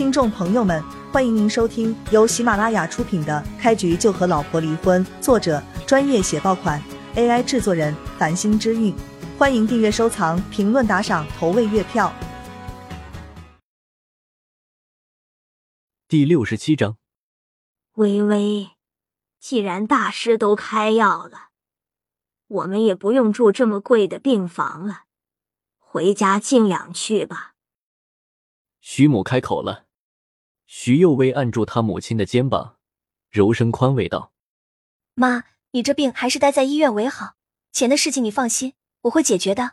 听众朋友们，欢迎您收听由喜马拉雅出品的《开局就和老婆离婚》，作者专业写爆款，AI 制作人繁星之韵。欢迎订阅、收藏、评论、打赏、投喂月票。第六十七章，微微，既然大师都开药了，我们也不用住这么贵的病房了，回家静养去吧。徐母开口了。徐幼薇按住他母亲的肩膀，柔声宽慰道：“妈，你这病还是待在医院为好。钱的事情你放心，我会解决的。”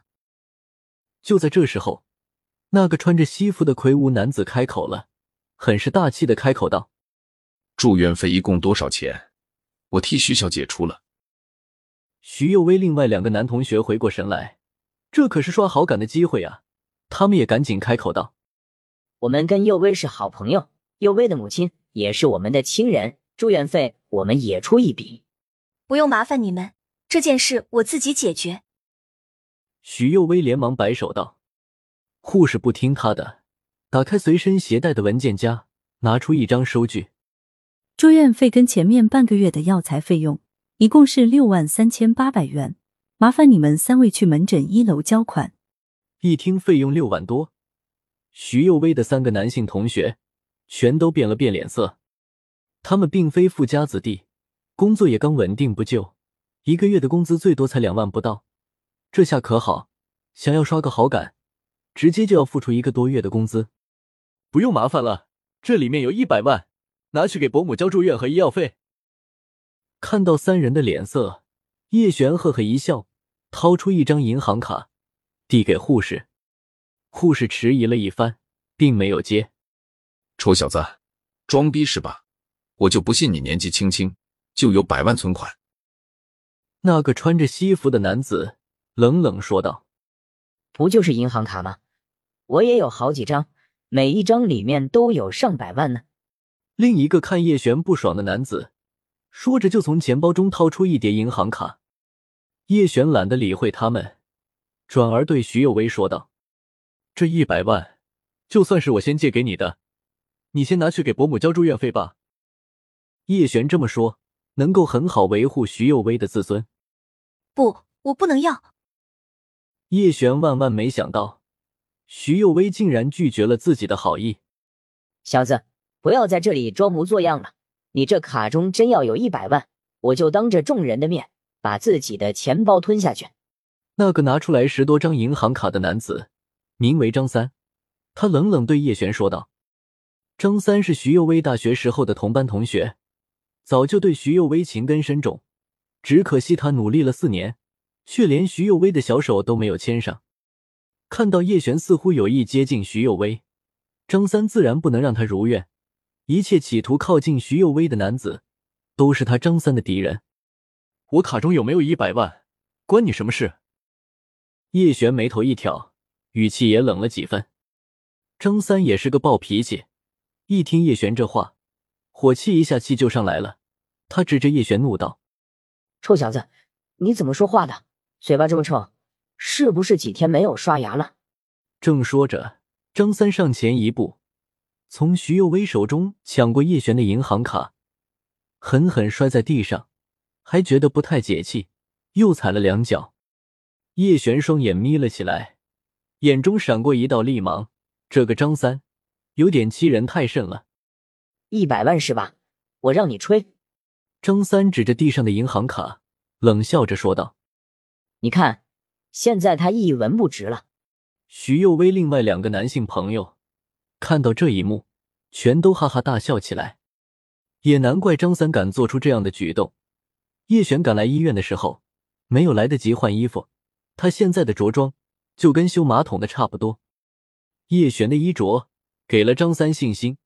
就在这时候，那个穿着西服的魁梧男子开口了，很是大气的开口道：“住院费一共多少钱？我替徐小姐出了。”徐幼薇另外两个男同学回过神来，这可是刷好感的机会啊！他们也赶紧开口道：“我们跟幼薇是好朋友。”幼薇的母亲也是我们的亲人，住院费我们也出一笔，不用麻烦你们，这件事我自己解决。许幼薇连忙摆手道：“护士不听他的，打开随身携带的文件夹，拿出一张收据。住院费跟前面半个月的药材费用一共是六万三千八百元，麻烦你们三位去门诊一楼交款。”一听费用六万多，徐幼薇的三个男性同学。全都变了变脸色，他们并非富家子弟，工作也刚稳定不久，一个月的工资最多才两万不到，这下可好，想要刷个好感，直接就要付出一个多月的工资。不用麻烦了，这里面有一百万，拿去给伯母交住院和医药费。看到三人的脸色，叶璇呵呵一笑，掏出一张银行卡，递给护士。护士迟疑了一番，并没有接。臭小子，装逼是吧？我就不信你年纪轻轻就有百万存款。那个穿着西服的男子冷冷说道：“不就是银行卡吗？我也有好几张，每一张里面都有上百万呢。”另一个看叶璇不爽的男子说着，就从钱包中掏出一叠银行卡。叶璇懒得理会他们，转而对徐有为说道：“这一百万，就算是我先借给你的。”你先拿去给伯母交住院费吧。叶璇这么说，能够很好维护徐幼薇的自尊。不，我不能要。叶璇万万没想到，徐幼薇竟然拒绝了自己的好意。小子，不要在这里装模作样了。你这卡中真要有一百万，我就当着众人的面把自己的钱包吞下去。那个拿出来十多张银行卡的男子，名为张三，他冷冷对叶璇说道。张三是徐幼薇大学时候的同班同学，早就对徐幼薇情根深重。只可惜他努力了四年，却连徐幼薇的小手都没有牵上。看到叶璇似乎有意接近徐幼薇，张三自然不能让他如愿。一切企图靠近徐幼薇的男子，都是他张三的敌人。我卡中有没有一百万，关你什么事？叶璇眉头一挑，语气也冷了几分。张三也是个暴脾气。一听叶璇这话，火气一下气就上来了。他指着叶璇怒道：“臭小子，你怎么说话的？嘴巴这么臭，是不是几天没有刷牙了？”正说着，张三上前一步，从徐幼薇手中抢过叶璇的银行卡，狠狠摔在地上，还觉得不太解气，又踩了两脚。叶璇双眼眯了起来，眼中闪过一道厉芒。这个张三。有点欺人太甚了，一百万是吧？我让你吹。张三指着地上的银行卡，冷笑着说道：“你看，现在他一文不值了。”徐幼威另外两个男性朋友看到这一幕，全都哈哈大笑起来。也难怪张三敢做出这样的举动。叶璇赶来医院的时候，没有来得及换衣服，他现在的着装就跟修马桶的差不多。叶璇的衣着。给了张三信心，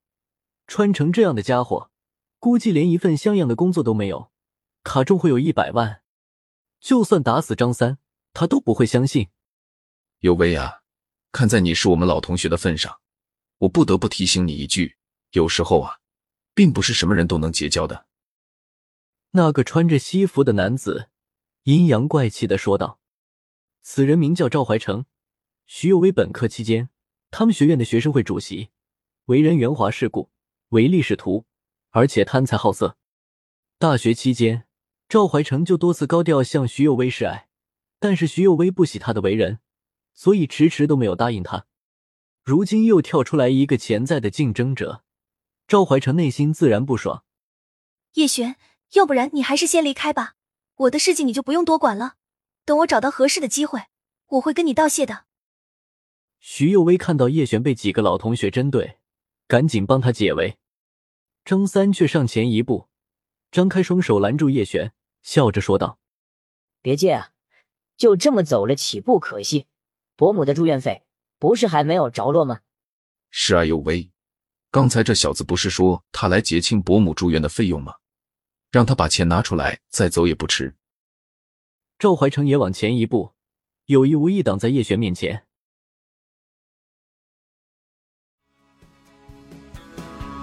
穿成这样的家伙，估计连一份像样的工作都没有，卡中会有一百万，就算打死张三，他都不会相信。有为啊，看在你是我们老同学的份上，我不得不提醒你一句，有时候啊，并不是什么人都能结交的。那个穿着西服的男子阴阳怪气的说道：“此人名叫赵怀成，徐有为本科期间。”他们学院的学生会主席，为人圆滑世故，唯利是图，而且贪财好色。大学期间，赵怀成就多次高调向徐有为示爱，但是徐有为不喜他的为人，所以迟迟都没有答应他。如今又跳出来一个潜在的竞争者，赵怀成内心自然不爽。叶璇，要不然你还是先离开吧，我的事情你就不用多管了。等我找到合适的机会，我会跟你道谢的。徐幼薇看到叶璇被几个老同学针对，赶紧帮他解围。张三却上前一步，张开双手拦住叶璇，笑着说道：“别介啊，就这么走了，岂不可惜？伯母的住院费不是还没有着落吗？”是啊，有为，刚才这小子不是说他来结清伯母住院的费用吗？让他把钱拿出来，再走也不迟。赵怀成也往前一步，有意无意挡在叶璇面前。